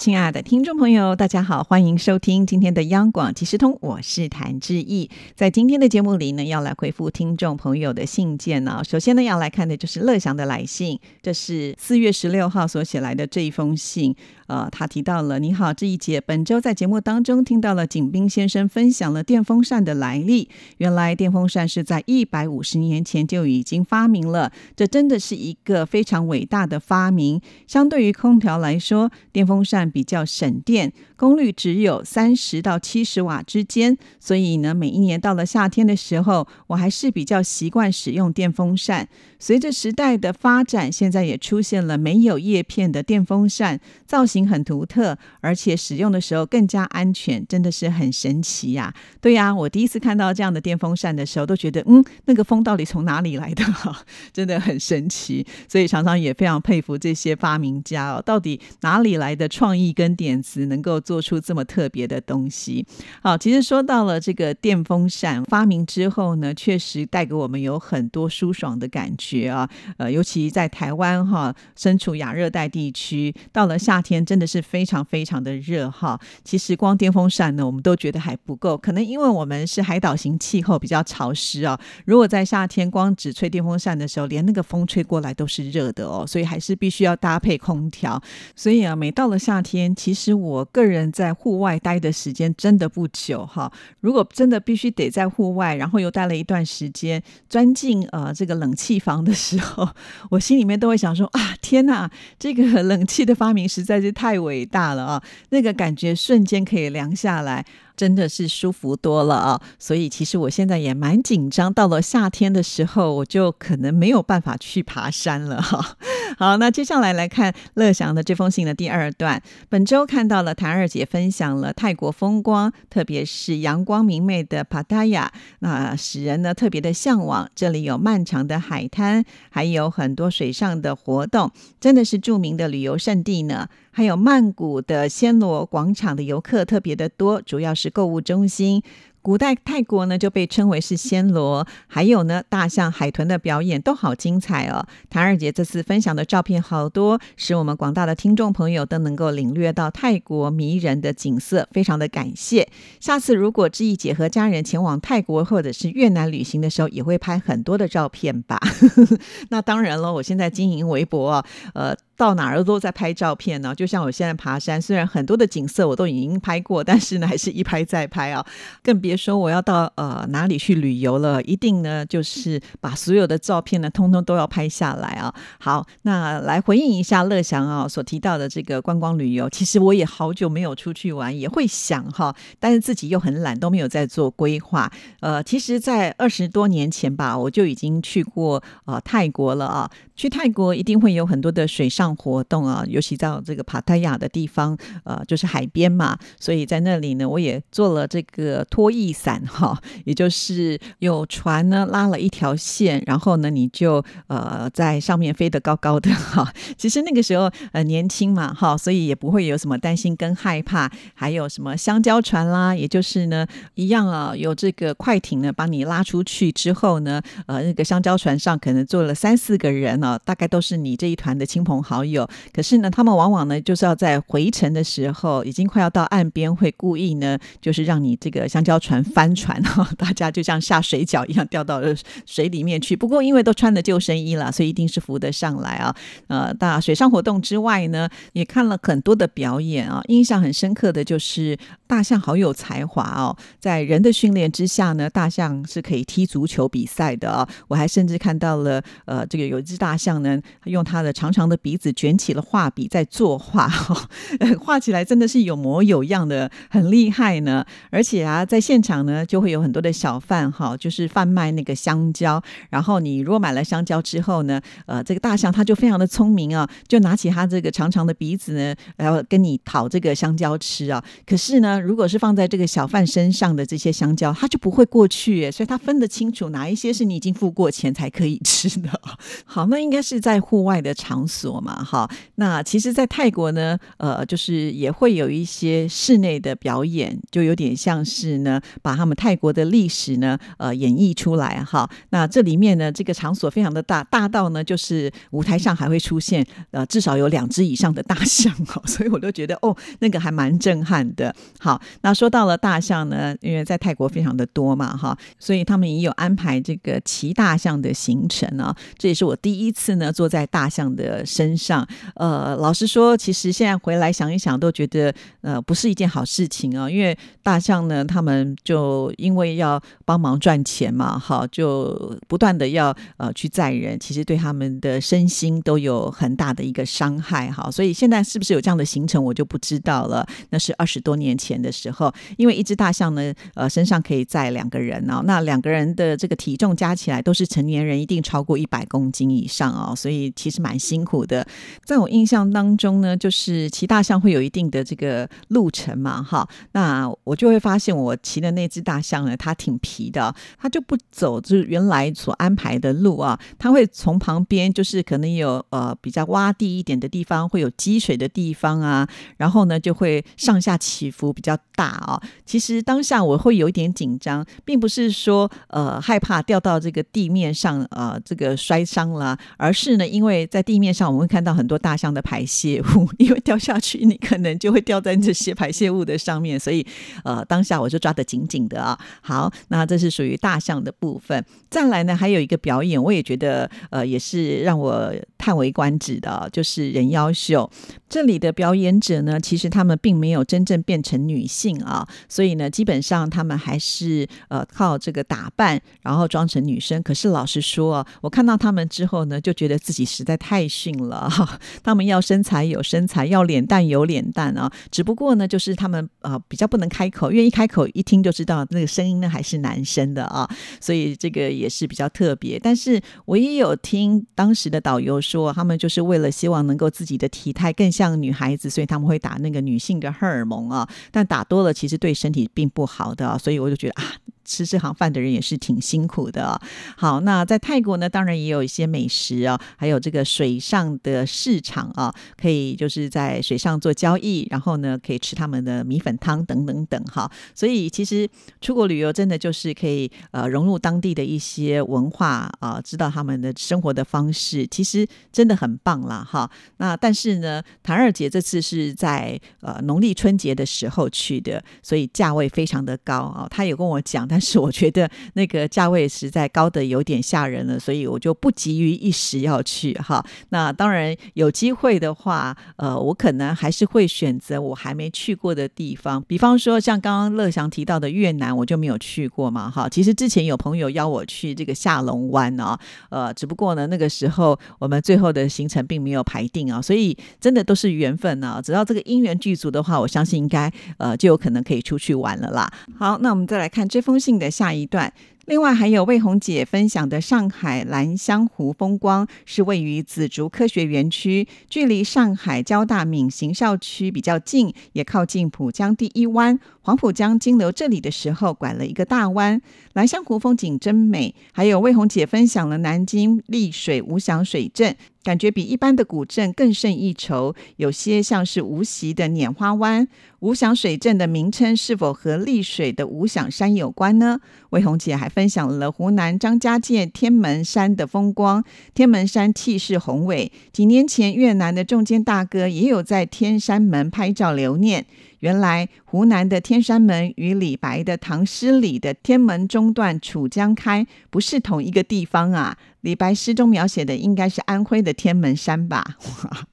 亲爱的听众朋友，大家好，欢迎收听今天的央广即时通，我是谭志毅。在今天的节目里呢，要来回复听众朋友的信件呢。首先呢，要来看的就是乐祥的来信，这是四月十六号所写来的这一封信。呃，他提到了，你好，这一节本周在节目当中听到了景斌先生分享了电风扇的来历。原来电风扇是在一百五十年前就已经发明了，这真的是一个非常伟大的发明。相对于空调来说，电风扇比较省电，功率只有三十到七十瓦之间。所以呢，每一年到了夏天的时候，我还是比较习惯使用电风扇。随着时代的发展，现在也出现了没有叶片的电风扇，造型很独特，而且使用的时候更加安全，真的是很神奇呀！对呀，我第一次看到这样的电风扇的时候，都觉得嗯，那个风到底从哪里来的？哈，真的很神奇。所以常常也非常佩服这些发明家哦，到底哪里来的创意跟点子，能够做出这么特别的东西？好，其实说到了这个电风扇发明之后呢，确实带给我们有很多舒爽的感觉。觉啊，呃，尤其在台湾哈，身处亚热带地区，到了夏天真的是非常非常的热哈。其实光电风扇呢，我们都觉得还不够，可能因为我们是海岛型气候比较潮湿啊。如果在夏天光只吹电风扇的时候，连那个风吹过来都是热的哦，所以还是必须要搭配空调。所以啊，每到了夏天，天其实我个人在户外待的时间真的不久哈。如果真的必须得在户外，然后又待了一段时间，钻进呃这个冷气房。的时候，我心里面都会想说啊，天哪，这个冷气的发明实在是太伟大了啊！那个感觉瞬间可以凉下来。真的是舒服多了啊！所以其实我现在也蛮紧张，到了夏天的时候，我就可能没有办法去爬山了哈。好，那接下来来看乐祥的这封信的第二段。本周看到了谭二姐分享了泰国风光，特别是阳光明媚的帕塔亚，那使人呢特别的向往。这里有漫长的海滩，还有很多水上的活动，真的是著名的旅游胜地呢。还有曼谷的暹罗广场的游客特别的多，主要是购物中心。古代泰国呢就被称为是暹罗，还有呢大象、海豚的表演都好精彩哦。谭二姐这次分享的照片好多，使我们广大的听众朋友都能够领略到泰国迷人的景色，非常的感谢。下次如果志毅姐和家人前往泰国或者是越南旅行的时候，也会拍很多的照片吧。那当然了，我现在经营微博，呃，到哪儿都在拍照片呢。就像我现在爬山，虽然很多的景色我都已经拍过，但是呢还是一拍再拍啊，更别。说我要到呃哪里去旅游了，一定呢就是把所有的照片呢通通都要拍下来啊。好，那来回应一下乐祥啊所提到的这个观光旅游，其实我也好久没有出去玩，也会想哈，但是自己又很懒，都没有在做规划。呃，其实，在二十多年前吧，我就已经去过呃泰国了啊。去泰国一定会有很多的水上活动啊，尤其到这个帕塔亚的地方，呃，就是海边嘛，所以在那里呢，我也做了这个拖曳伞哈，也就是有船呢拉了一条线，然后呢你就呃在上面飞得高高的哈。其实那个时候呃年轻嘛哈，所以也不会有什么担心跟害怕。还有什么香蕉船啦，也就是呢一样啊，有这个快艇呢把你拉出去之后呢，呃那个香蕉船上可能坐了三四个人呢。大概都是你这一团的亲朋好友，可是呢，他们往往呢就是要在回程的时候，已经快要到岸边，会故意呢就是让你这个香蕉船翻船哈，大家就像下水饺一样掉到水里面去。不过因为都穿着救生衣了，所以一定是浮得上来啊。呃，大水上活动之外呢，也看了很多的表演啊，印象很深刻的就是大象好有才华哦，在人的训练之下呢，大象是可以踢足球比赛的啊。我还甚至看到了呃，这个有一只大。像呢，用他的长长的鼻子卷起了画笔在作画，画起来真的是有模有样的，很厉害呢。而且啊，在现场呢，就会有很多的小贩哈，就是贩卖那个香蕉。然后你如果买了香蕉之后呢，呃，这个大象它就非常的聪明啊，就拿起它这个长长的鼻子呢，然后跟你讨这个香蕉吃啊。可是呢，如果是放在这个小贩身上的这些香蕉，它就不会过去，所以它分得清楚哪一些是你已经付过钱才可以吃的。好，那。应该是在户外的场所嘛，哈。那其实，在泰国呢，呃，就是也会有一些室内的表演，就有点像是呢，把他们泰国的历史呢，呃，演绎出来哈。那这里面呢，这个场所非常的大，大到呢，就是舞台上还会出现呃，至少有两只以上的大象哦，所以我都觉得哦，那个还蛮震撼的。好，那说到了大象呢，因为在泰国非常的多嘛，哈，所以他们也有安排这个骑大象的行程啊。这也是我第一一次呢坐在大象的身上。呃，老实说，其实现在回来想一想，都觉得呃不是一件好事情啊。因为大象呢，他们就因为要帮忙赚钱嘛，哈，就不断的要呃去载人，其实对他们的身心都有很大的一个伤害，哈。所以现在是不是有这样的行程，我就不知道了。那是二十多年前的时候，因为一只大象呢，呃，身上可以载两个人哦，那两个人的这个体重加起来都是成年人，一定超过一百公斤以上上哦，所以其实蛮辛苦的。在我印象当中呢，就是骑大象会有一定的这个路程嘛，哈，那我就会发现我骑的那只大象呢，它挺皮的，它就不走就是原来所安排的路啊，它会从旁边就是可能有呃比较洼地一点的地方，会有积水的地方啊，然后呢就会上下起伏比较大啊。其实当下我会有一点紧张，并不是说呃害怕掉到这个地面上呃这个摔伤了，而是呢因为在地面上我们会看到很多大象的排泄物，因为掉下去你可能就会掉在这些排泄物的上面，所以呃当下我就抓得紧紧的啊。好，那这是属于大象的部分。再来呢还有一个表演，我也觉得呃也是让我叹为观止的，就是人妖秀。这里的表演者呢，其实他们并没有真正变成女性啊，所以呢基本上他们还是呃靠这个打扮，然后装成女生。可是老实说，我看到他们之后呢，就觉得自己实在太逊了哈。他们要身材有身材，要脸蛋有脸蛋啊。只不过呢，就是他们啊比较不能开口，因为一开口一听就知道那个声音呢还是男生的啊。所以这个也是比较特别。但是我也有听当时的导游，说他们就是为了希望能够自己的体态更像女孩子，所以他们会打那个女性的荷尔蒙啊。但打多了其实对身体并不好的，所以我就觉得啊。吃这行饭的人也是挺辛苦的。好，那在泰国呢，当然也有一些美食啊，还有这个水上的市场啊，可以就是在水上做交易，然后呢，可以吃他们的米粉汤等等等哈。所以其实出国旅游真的就是可以呃融入当地的一些文化啊，知道他们的生活的方式，其实真的很棒啦哈。那但是呢，谭二姐这次是在呃农历春节的时候去的，所以价位非常的高啊。她有跟我讲，她是我觉得那个价位实在高的有点吓人了，所以我就不急于一时要去哈。那当然有机会的话，呃，我可能还是会选择我还没去过的地方，比方说像刚刚乐祥提到的越南，我就没有去过嘛哈。其实之前有朋友邀我去这个下龙湾啊，呃，只不过呢那个时候我们最后的行程并没有排定啊，所以真的都是缘分啊。只要这个姻缘具足的话，我相信应该呃就有可能可以出去玩了啦。好，那我们再来看这封信。的下一段，另外还有魏红姐分享的上海兰香湖风光，是位于紫竹科学园区，距离上海交大闵行校区比较近，也靠近浦江第一湾。黄浦江经流这里的时候，拐了一个大弯。兰香湖风景真美。还有魏红姐分享了南京丽水无响水镇，感觉比一般的古镇更胜一筹，有些像是无锡的拈花湾。无响水镇的名称是否和丽水的无响山有关呢？魏红姐还分享了湖南张家界天门山的风光。天门山气势宏伟，几年前越南的中间大哥也有在天山门拍照留念。原来湖南的天山门与李白的唐诗里的“天门中断楚江开”不是同一个地方啊！李白诗中描写的应该是安徽的天门山吧？哇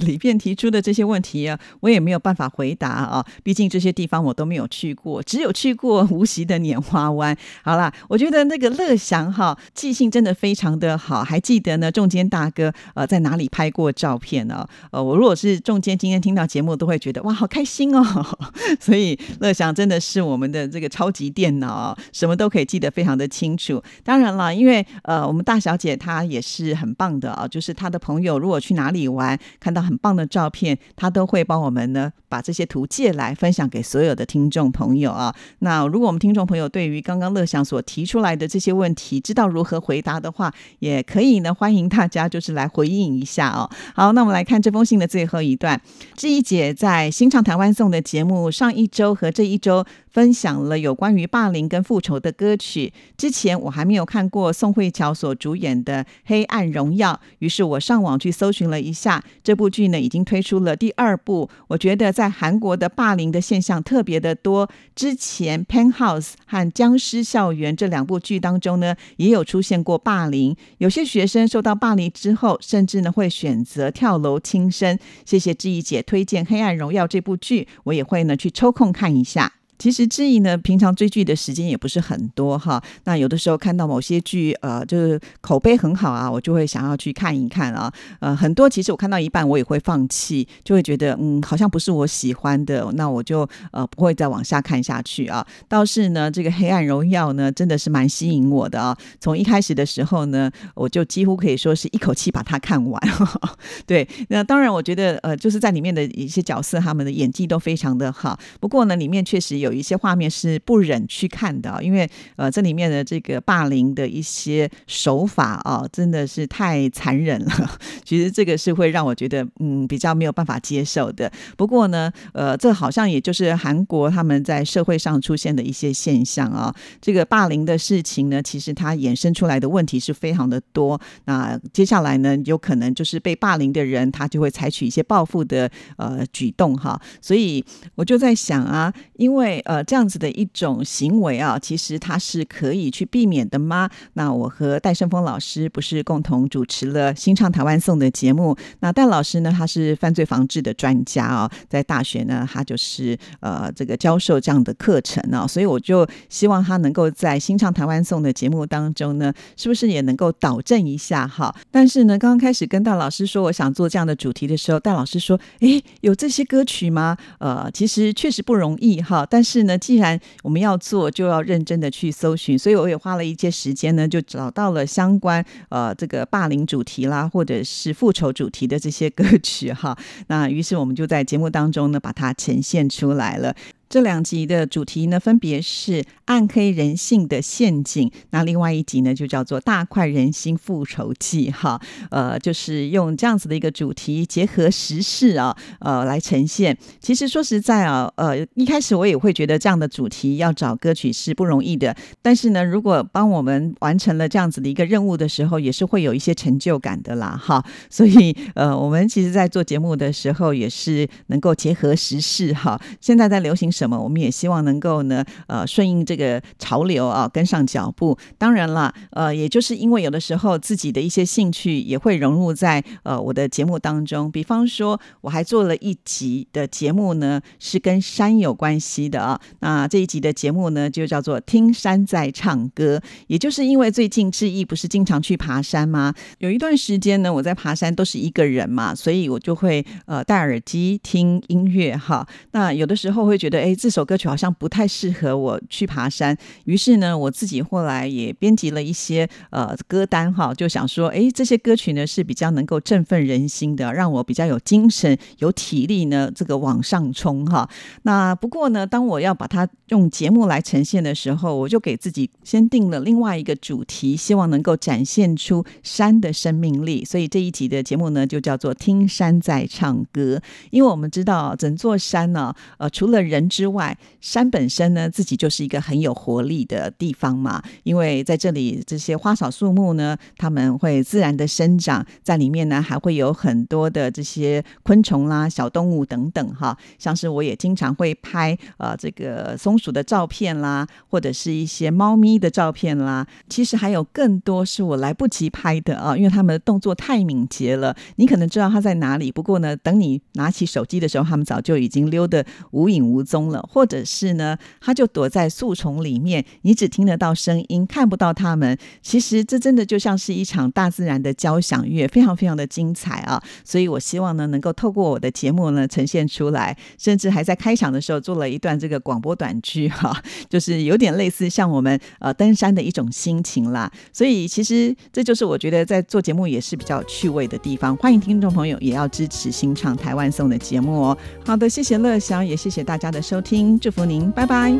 李便提出的这些问题啊，我也没有办法回答啊。毕竟这些地方我都没有去过，只有去过无锡的拈花湾。好啦，我觉得那个乐祥哈记性真的非常的好，还记得呢。仲坚大哥呃在哪里拍过照片呢？呃，我如果是仲坚，今天听到节目都会觉得哇好开心哦。所以乐祥真的是我们的这个超级电脑，什么都可以记得非常的清楚。当然了，因为呃，我们大小姐她也是很棒的啊，就是她的朋友如果去哪里玩，看到很棒的照片，她都会帮我们呢把这些图借来分享给所有的听众朋友啊。那如果我们听众朋友对于刚刚乐祥所提出来的这些问题，知道如何回答的话，也可以呢欢迎大家就是来回应一下哦。好，那我们来看这封信的最后一段，志毅姐在《新唱台湾颂》的节目上一周和这一周。分享了有关于霸凌跟复仇的歌曲。之前我还没有看过宋慧乔所主演的《黑暗荣耀》，于是我上网去搜寻了一下，这部剧呢已经推出了第二部。我觉得在韩国的霸凌的现象特别的多。之前《Pen House》和《僵尸校园》这两部剧当中呢，也有出现过霸凌。有些学生受到霸凌之后，甚至呢会选择跳楼轻生。谢谢志毅姐推荐《黑暗荣耀》这部剧，我也会呢去抽空看一下。其实志毅呢，平常追剧的时间也不是很多哈。那有的时候看到某些剧，呃，就是口碑很好啊，我就会想要去看一看啊。呃，很多其实我看到一半，我也会放弃，就会觉得嗯，好像不是我喜欢的，那我就呃不会再往下看下去啊。倒是呢，这个《黑暗荣耀》呢，真的是蛮吸引我的啊。从一开始的时候呢，我就几乎可以说是一口气把它看完。对，那当然我觉得呃，就是在里面的一些角色，他们的演技都非常的好。不过呢，里面确实有。有一些画面是不忍去看的，因为呃，这里面的这个霸凌的一些手法啊，真的是太残忍了。其实这个是会让我觉得嗯比较没有办法接受的。不过呢，呃，这好像也就是韩国他们在社会上出现的一些现象啊。这个霸凌的事情呢，其实它衍生出来的问题是非常的多。那接下来呢，有可能就是被霸凌的人，他就会采取一些报复的呃举动哈。所以我就在想啊，因为呃，这样子的一种行为啊，其实它是可以去避免的吗？那我和戴胜峰老师不是共同主持了《新唱台湾颂》的节目。那戴老师呢，他是犯罪防治的专家啊，在大学呢，他就是呃这个教授这样的课程啊，所以我就希望他能够在《新唱台湾颂》的节目当中呢，是不是也能够导正一下哈？但是呢，刚刚开始跟戴老师说我想做这样的主题的时候，戴老师说：“诶，有这些歌曲吗？”呃，其实确实不容易哈，但是。是呢，既然我们要做，就要认真的去搜寻，所以我也花了一些时间呢，就找到了相关呃这个霸凌主题啦，或者是复仇主题的这些歌曲哈。那于是我们就在节目当中呢，把它呈现出来了。这两集的主题呢，分别是暗黑人性的陷阱。那另外一集呢，就叫做大快人心复仇记。哈，呃，就是用这样子的一个主题，结合时事啊，呃，来呈现。其实说实在啊，呃，一开始我也会觉得这样的主题要找歌曲是不容易的。但是呢，如果帮我们完成了这样子的一个任务的时候，也是会有一些成就感的啦。哈，所以呃，我们其实在做节目的时候，也是能够结合时事。哈，现在在流行。什么？我们也希望能够呢，呃，顺应这个潮流啊，跟上脚步。当然了，呃，也就是因为有的时候自己的一些兴趣也会融入在呃我的节目当中。比方说，我还做了一集的节目呢，是跟山有关系的啊。那这一集的节目呢，就叫做《听山在唱歌》。也就是因为最近志毅不是经常去爬山吗？有一段时间呢，我在爬山都是一个人嘛，所以我就会呃戴耳机听音乐哈。那有的时候会觉得，哎。这首歌曲好像不太适合我去爬山，于是呢，我自己后来也编辑了一些呃歌单哈，就想说，哎，这些歌曲呢是比较能够振奋人心的，让我比较有精神、有体力呢，这个往上冲哈。那不过呢，当我要把它用节目来呈现的时候，我就给自己先定了另外一个主题，希望能够展现出山的生命力。所以这一集的节目呢，就叫做《听山在唱歌》，因为我们知道整座山呢，呃，除了人之外，山本身呢，自己就是一个很有活力的地方嘛。因为在这里，这些花草树木呢，它们会自然的生长，在里面呢，还会有很多的这些昆虫啦、小动物等等哈。像是我也经常会拍呃这个松鼠的照片啦，或者是一些猫咪的照片啦。其实还有更多是我来不及拍的啊，因为它们的动作太敏捷了。你可能知道它在哪里，不过呢，等你拿起手机的时候，它们早就已经溜得无影无踪。了，或者是呢，他就躲在树丛里面，你只听得到声音，看不到他们。其实这真的就像是一场大自然的交响乐，非常非常的精彩啊！所以我希望呢，能够透过我的节目呢呈现出来，甚至还在开场的时候做了一段这个广播短剧哈，就是有点类似像我们呃登山的一种心情啦。所以其实这就是我觉得在做节目也是比较趣味的地方。欢迎听众朋友也要支持新唱台湾颂的节目哦。好的，谢谢乐祥，也谢谢大家的收听，祝福您，拜拜。